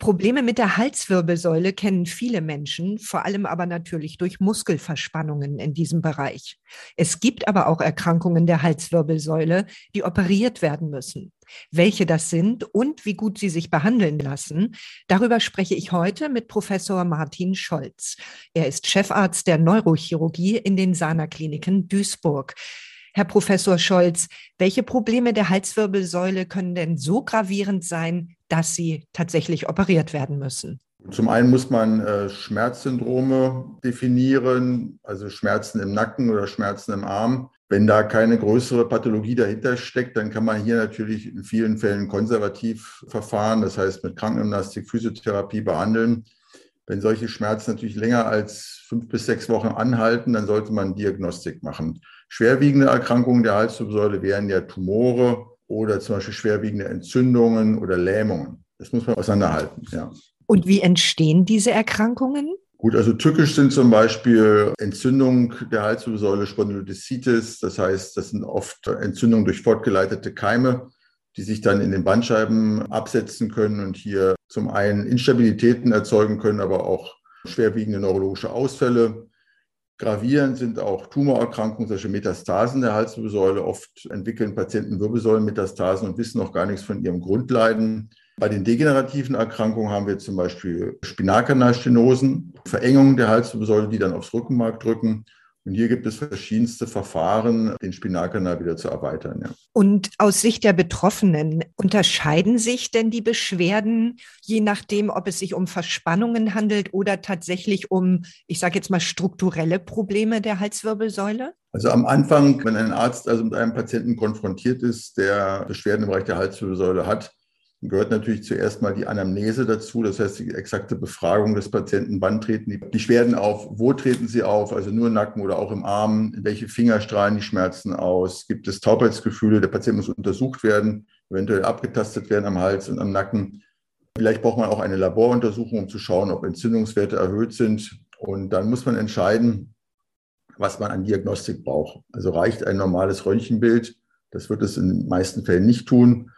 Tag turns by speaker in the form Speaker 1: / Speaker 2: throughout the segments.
Speaker 1: Probleme mit der Halswirbelsäule kennen viele Menschen, vor allem aber natürlich durch Muskelverspannungen in diesem Bereich. Es gibt aber auch Erkrankungen der Halswirbelsäule, die operiert werden müssen. Welche das sind und wie gut sie sich behandeln lassen, darüber spreche ich heute mit Professor Martin Scholz. Er ist Chefarzt der Neurochirurgie in den Sana Kliniken Duisburg. Herr Professor Scholz, welche Probleme der Halswirbelsäule können denn so gravierend sein, dass sie tatsächlich operiert werden müssen?
Speaker 2: Zum einen muss man äh, Schmerzsyndrome definieren, also Schmerzen im Nacken oder Schmerzen im Arm. Wenn da keine größere Pathologie dahinter steckt, dann kann man hier natürlich in vielen Fällen konservativ verfahren, das heißt mit Krankengymnastik, Physiotherapie behandeln. Wenn solche Schmerzen natürlich länger als fünf bis sechs Wochen anhalten, dann sollte man Diagnostik machen. Schwerwiegende Erkrankungen der Halswirbelsäule wären ja Tumore oder zum Beispiel schwerwiegende Entzündungen oder Lähmungen. Das muss man auseinanderhalten, ja.
Speaker 1: Und wie entstehen diese Erkrankungen?
Speaker 2: Gut, also tückisch sind zum Beispiel Entzündung der Halswirbelsäule, Spondylodiszitis. Das heißt, das sind oft Entzündungen durch fortgeleitete Keime, die sich dann in den Bandscheiben absetzen können und hier zum einen Instabilitäten erzeugen können, aber auch schwerwiegende neurologische Ausfälle. Gravierend sind auch Tumorerkrankungen, solche Metastasen der Halswirbelsäule. Oft entwickeln Patienten Wirbelsäulenmetastasen und wissen noch gar nichts von ihrem Grundleiden. Bei den degenerativen Erkrankungen haben wir zum Beispiel Spinalkanalstenosen, Verengungen der Halswirbelsäule, die dann aufs Rückenmark drücken und hier gibt es verschiedenste Verfahren, den Spinalkanal wieder zu erweitern. Ja.
Speaker 1: Und aus Sicht der Betroffenen, unterscheiden sich denn die Beschwerden, je nachdem, ob es sich um Verspannungen handelt oder tatsächlich um, ich sage jetzt mal, strukturelle Probleme der Halswirbelsäule?
Speaker 2: Also am Anfang, wenn ein Arzt also mit einem Patienten konfrontiert ist, der Beschwerden im Bereich der Halswirbelsäule hat, gehört natürlich zuerst mal die Anamnese dazu, das heißt die exakte Befragung des Patienten, wann treten die Beschwerden auf, wo treten sie auf, also nur im Nacken oder auch im Arm, welche Finger strahlen die Schmerzen aus, gibt es Taubheitsgefühle, der Patient muss untersucht werden, eventuell abgetastet werden am Hals und am Nacken. Vielleicht braucht man auch eine Laboruntersuchung, um zu schauen, ob Entzündungswerte erhöht sind. Und dann muss man entscheiden, was man an Diagnostik braucht. Also reicht ein normales Röntgenbild, das wird es in den meisten Fällen nicht tun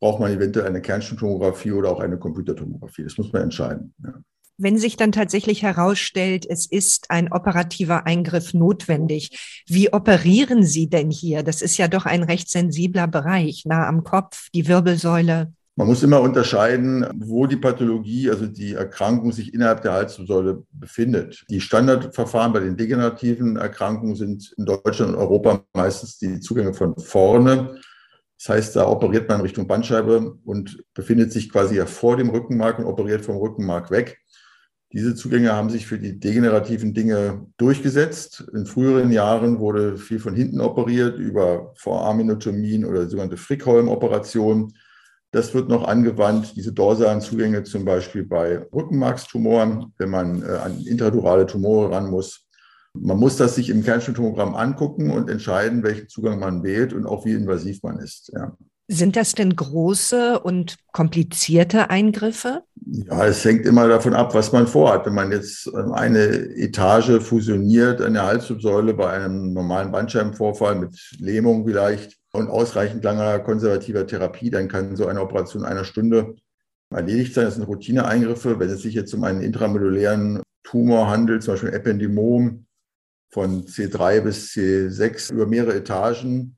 Speaker 2: braucht man eventuell eine Kernspintomographie oder auch eine Computertomographie. Das muss man entscheiden. Ja.
Speaker 1: Wenn sich dann tatsächlich herausstellt, es ist ein operativer Eingriff notwendig, wie operieren Sie denn hier? Das ist ja doch ein recht sensibler Bereich, nah am Kopf, die Wirbelsäule.
Speaker 2: Man muss immer unterscheiden, wo die Pathologie, also die Erkrankung sich innerhalb der Halswirbelsäule befindet. Die Standardverfahren bei den degenerativen Erkrankungen sind in Deutschland und Europa meistens die Zugänge von vorne. Das heißt, da operiert man Richtung Bandscheibe und befindet sich quasi ja vor dem Rückenmark und operiert vom Rückenmark weg. Diese Zugänge haben sich für die degenerativen Dinge durchgesetzt. In früheren Jahren wurde viel von hinten operiert über Vorarminotomien oder sogenannte Frickholm-Operationen. Das wird noch angewandt, diese dorsalen Zugänge zum Beispiel bei Rückenmarkstumoren, wenn man äh, an intradurale Tumore ran muss. Man muss das sich im Kernspintomogramm angucken und entscheiden, welchen Zugang man wählt und auch wie invasiv man ist. Ja.
Speaker 1: Sind das denn große und komplizierte Eingriffe?
Speaker 2: Ja, es hängt immer davon ab, was man vorhat. Wenn man jetzt eine Etage fusioniert an der Halswirbelsäule bei einem normalen Bandscheibenvorfall mit Lähmung vielleicht und ausreichend langer konservativer Therapie, dann kann so eine Operation einer Stunde erledigt sein. Das sind Routineeingriffe. Wenn es sich jetzt um einen intramedulären Tumor handelt, zum Beispiel ein Ependymom, von C3 bis C6 über mehrere Etagen.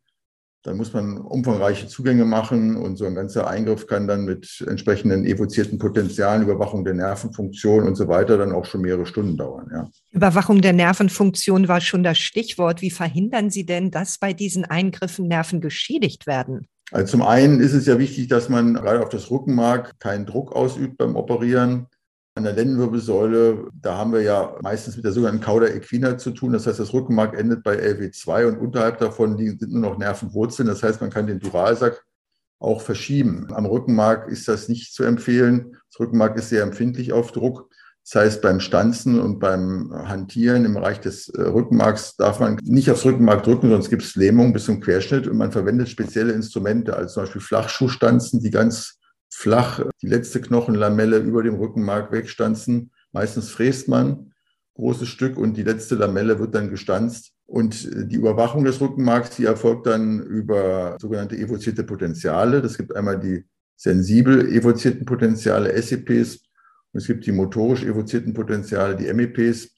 Speaker 2: Dann muss man umfangreiche Zugänge machen und so ein ganzer Eingriff kann dann mit entsprechenden evozierten Potenzialen, Überwachung der Nervenfunktion und so weiter dann auch schon mehrere Stunden dauern. Ja.
Speaker 1: Überwachung der Nervenfunktion war schon das Stichwort. Wie verhindern Sie denn, dass bei diesen Eingriffen Nerven geschädigt werden?
Speaker 2: Also zum einen ist es ja wichtig, dass man gerade auf das Rückenmark keinen Druck ausübt beim Operieren. An der Lendenwirbelsäule, da haben wir ja meistens mit der sogenannten Cauda equina zu tun. Das heißt, das Rückenmark endet bei LW2 und unterhalb davon sind nur noch Nervenwurzeln. Das heißt, man kann den Duralsack auch verschieben. Am Rückenmark ist das nicht zu empfehlen. Das Rückenmark ist sehr empfindlich auf Druck. Das heißt, beim Stanzen und beim Hantieren im Bereich des äh, Rückenmarks darf man nicht aufs Rückenmark drücken, sonst gibt es Lähmung bis zum Querschnitt und man verwendet spezielle Instrumente, also zum Beispiel Flachschuhstanzen, die ganz flach die letzte Knochenlamelle über dem Rückenmark wegstanzen. Meistens fräst man großes Stück und die letzte Lamelle wird dann gestanzt. Und Und die Überwachung des Rückenmarks, die erfolgt dann über sogenannte evozierte Potenziale. Das gibt einmal die sensibel evozierten Potenziale, SEPs, und es gibt die motorisch evozierten Potenziale, die MEPs.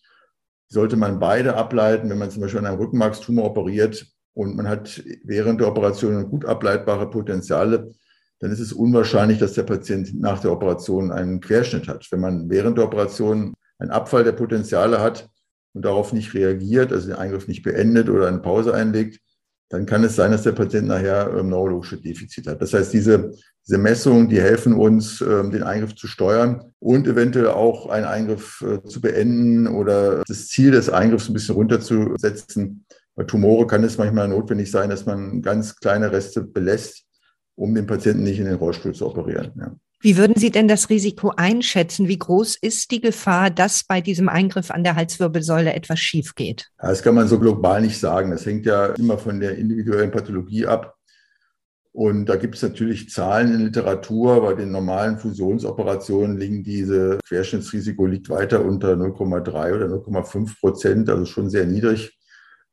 Speaker 2: Sollte man beide ableiten, wenn man zum Beispiel an einem Rückenmarkstumor operiert und man hat während der Operation gut ableitbare Potenziale, dann ist es unwahrscheinlich, dass der Patient nach der Operation einen Querschnitt hat. Wenn man während der Operation einen Abfall der Potenziale hat und darauf nicht reagiert, also den Eingriff nicht beendet oder eine Pause einlegt, dann kann es sein, dass der Patient nachher ähm, neurologische Defizite hat. Das heißt, diese, diese Messungen, die helfen uns, ähm, den Eingriff zu steuern und eventuell auch einen Eingriff äh, zu beenden oder das Ziel des Eingriffs ein bisschen runterzusetzen. Bei Tumore kann es manchmal notwendig sein, dass man ganz kleine Reste belässt, um den Patienten nicht in den Rollstuhl zu operieren. Ja.
Speaker 1: Wie würden Sie denn das Risiko einschätzen? Wie groß ist die Gefahr, dass bei diesem Eingriff an der Halswirbelsäule etwas schief geht?
Speaker 2: Das kann man so global nicht sagen. Das hängt ja immer von der individuellen Pathologie ab. Und da gibt es natürlich Zahlen in Literatur. Bei den normalen Fusionsoperationen liegen diese Querschnittsrisiko liegt weiter unter 0,3 oder 0,5 Prozent, also schon sehr niedrig.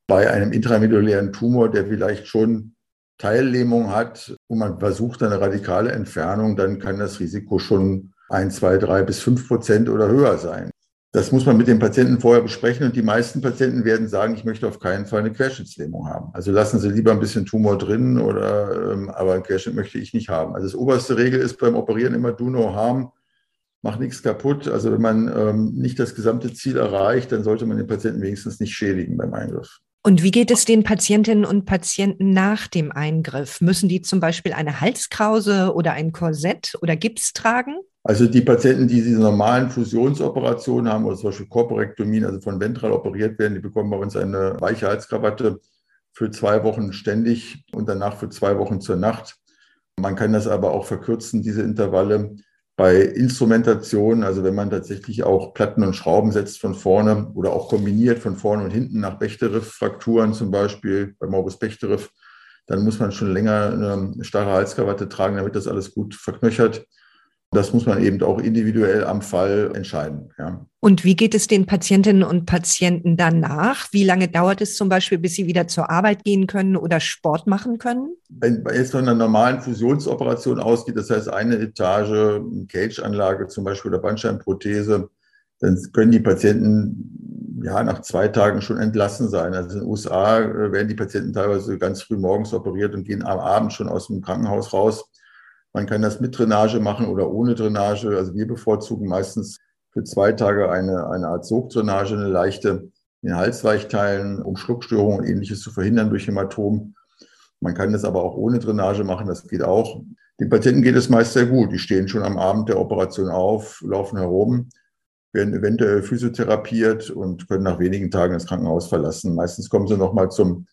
Speaker 2: Bei einem intramedulären Tumor, der vielleicht schon Teillähmung hat und man versucht eine radikale Entfernung, dann kann das Risiko schon ein, zwei, drei bis fünf Prozent oder höher sein. Das muss man mit den Patienten vorher besprechen und die meisten Patienten werden sagen, ich möchte auf keinen Fall eine Querschnittslähmung haben. Also lassen Sie lieber ein bisschen Tumor drin oder ähm, aber einen Querschnitt möchte ich nicht haben. Also das oberste Regel ist beim Operieren immer do no harm, mach nichts kaputt. Also wenn man ähm, nicht das gesamte Ziel erreicht, dann sollte man den Patienten wenigstens nicht schädigen beim Eingriff.
Speaker 1: Und wie geht es den Patientinnen und Patienten nach dem Eingriff? Müssen die zum Beispiel eine Halskrause oder ein Korsett oder Gips tragen?
Speaker 2: Also die Patienten, die diese normalen Fusionsoperationen haben, oder zum Beispiel Korporektomien, also von ventral operiert werden, die bekommen bei uns eine weiche Halskrawatte für zwei Wochen ständig und danach für zwei Wochen zur Nacht. Man kann das aber auch verkürzen, diese Intervalle bei Instrumentation, also wenn man tatsächlich auch Platten und Schrauben setzt von vorne oder auch kombiniert von vorne und hinten nach Bechterew-Frakturen zum Beispiel, bei Morbus Bechterew, dann muss man schon länger eine starre Halskrawatte tragen, damit das alles gut verknöchert. Das muss man eben auch individuell am Fall entscheiden. Ja.
Speaker 1: Und wie geht es den Patientinnen und Patienten danach? Wie lange dauert es zum Beispiel, bis sie wieder zur Arbeit gehen können oder Sport machen können?
Speaker 2: Wenn man jetzt von einer normalen Fusionsoperation ausgeht, das heißt eine Etage, eine Cage-Anlage zum Beispiel oder Bandscheibenprothese, dann können die Patienten ja nach zwei Tagen schon entlassen sein. Also in den USA äh, werden die Patienten teilweise ganz früh morgens operiert und gehen am Abend schon aus dem Krankenhaus raus. Man kann das mit Drainage machen oder ohne Drainage. Also wir bevorzugen meistens für zwei Tage eine, eine Art Sogdrainage, eine leichte in Halsweichteilen, um Schluckstörungen und ähnliches zu verhindern durch Hämatom. Man kann das aber auch ohne Drainage machen, das geht auch. Den Patienten geht es meist sehr gut. Die stehen schon am Abend der Operation auf, laufen herum, werden eventuell physiotherapiert und können nach wenigen Tagen das Krankenhaus verlassen. Meistens kommen sie nochmal zum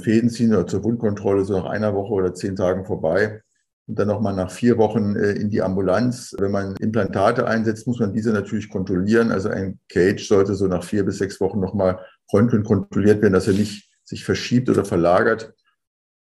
Speaker 2: Fädenziehen oder zur Wundkontrolle so nach einer Woche oder zehn Tagen vorbei und dann nochmal nach vier Wochen äh, in die Ambulanz. Wenn man Implantate einsetzt, muss man diese natürlich kontrollieren. Also ein Cage sollte so nach vier bis sechs Wochen nochmal röntgen kontrolliert werden, dass er nicht sich verschiebt oder verlagert.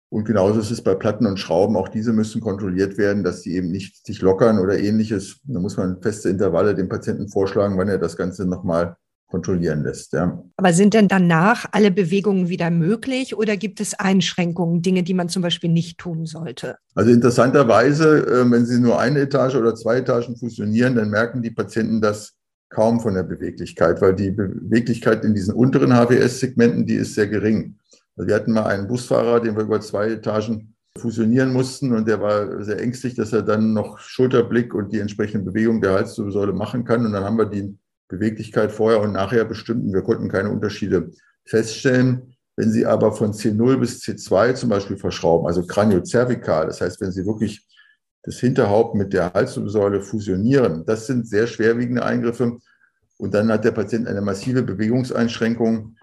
Speaker 2: Und genauso ist es bei Platten und Schrauben. Auch diese müssen kontrolliert werden, dass sie eben nicht sich lockern oder ähnliches. Da muss man feste Intervalle dem Patienten vorschlagen, wann er das Ganze nochmal kontrollieren lässt. Ja.
Speaker 1: Aber sind denn danach alle Bewegungen wieder möglich oder gibt es Einschränkungen, Dinge, die man zum Beispiel nicht tun sollte?
Speaker 2: Also interessanterweise, äh, wenn Sie nur eine Etage oder zwei Etagen fusionieren, dann merken die Patienten das kaum von der Beweglichkeit, weil die Beweglichkeit in diesen unteren HWS-Segmenten, die ist sehr gering. Also wir hatten mal einen Busfahrer, den wir über zwei Etagen fusionieren mussten und der war sehr ängstlich, dass er dann noch Schulterblick und die entsprechende Bewegung der Halswirbelsäule machen kann. Und dann haben wir die Beweglichkeit vorher und nachher bestimmten. Wir konnten keine Unterschiede feststellen. Wenn Sie aber von C0 bis C2 zum Beispiel verschrauben, also kraniozervikal, das heißt, wenn Sie wirklich das Hinterhaupt mit der Halswirbelsäule fusionieren, das sind sehr schwerwiegende Eingriffe. Und dann hat der Patient eine massive Bewegungseinschränkung.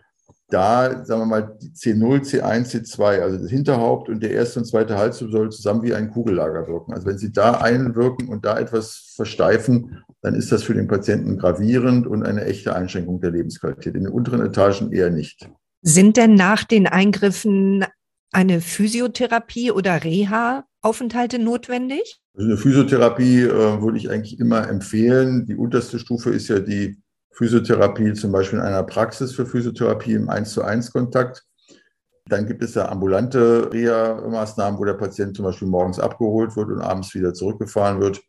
Speaker 2: Da, sagen wir mal, C0, C1, C2, also das Hinterhaupt und der erste und zweite Halswirbelsäule zusammen wie ein Kugellager wirken. Also wenn Sie da einwirken und da etwas versteifen, dann ist das für den Patienten gravierend und eine echte Einschränkung der Lebensqualität. In den unteren Etagen eher nicht.
Speaker 1: Sind denn nach den Eingriffen eine Physiotherapie oder Reha-Aufenthalte notwendig?
Speaker 2: Also eine Physiotherapie äh, würde ich eigentlich immer empfehlen. Die unterste Stufe ist ja die Physiotherapie zum Beispiel in einer Praxis für Physiotherapie im 1 zu 1 Kontakt. Dann gibt es ja ambulante Reha-Maßnahmen, wo der Patient zum Beispiel morgens abgeholt wird und abends wieder zurückgefahren wird.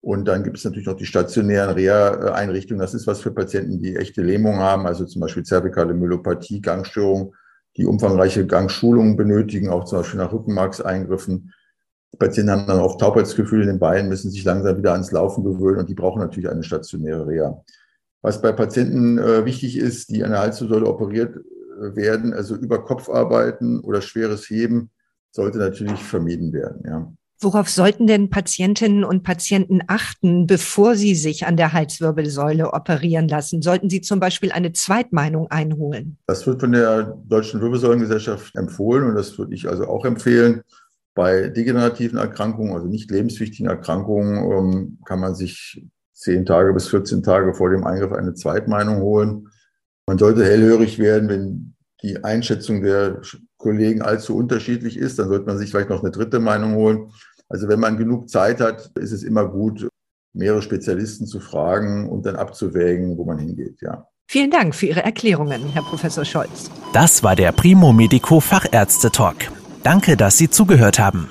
Speaker 2: Und dann gibt es natürlich noch die stationären Reha-Einrichtungen. Das ist was für Patienten, die echte Lähmung haben, also zum Beispiel zervikale Myelopathie, Gangstörung, die umfangreiche Gangschulungen benötigen, auch zum Beispiel nach Rückenmarkseingriffen. Die Patienten haben dann oft Taubheitsgefühle in den Beinen, müssen sich langsam wieder ans Laufen gewöhnen und die brauchen natürlich eine stationäre Reha. Was bei Patienten äh, wichtig ist, die an der Halswirbelsäule operiert äh, werden, also über Kopf arbeiten oder schweres Heben, sollte natürlich vermieden werden. Ja.
Speaker 1: Worauf sollten denn Patientinnen und Patienten achten, bevor sie sich an der Halswirbelsäule operieren lassen? Sollten sie zum Beispiel eine Zweitmeinung einholen?
Speaker 2: Das wird von der Deutschen Wirbelsäulengesellschaft empfohlen und das würde ich also auch empfehlen. Bei degenerativen Erkrankungen, also nicht lebenswichtigen Erkrankungen, ähm, kann man sich zehn Tage bis 14 Tage vor dem Eingriff eine Zweitmeinung holen. Man sollte hellhörig werden, wenn die Einschätzung der Kollegen allzu unterschiedlich ist, dann sollte man sich vielleicht noch eine dritte Meinung holen. Also wenn man genug Zeit hat, ist es immer gut, mehrere Spezialisten zu fragen und dann abzuwägen, wo man hingeht, ja.
Speaker 1: Vielen Dank für Ihre Erklärungen, Herr Professor Scholz.
Speaker 3: Das war der Primo Medico Fachärzte Talk. Danke, dass Sie zugehört haben.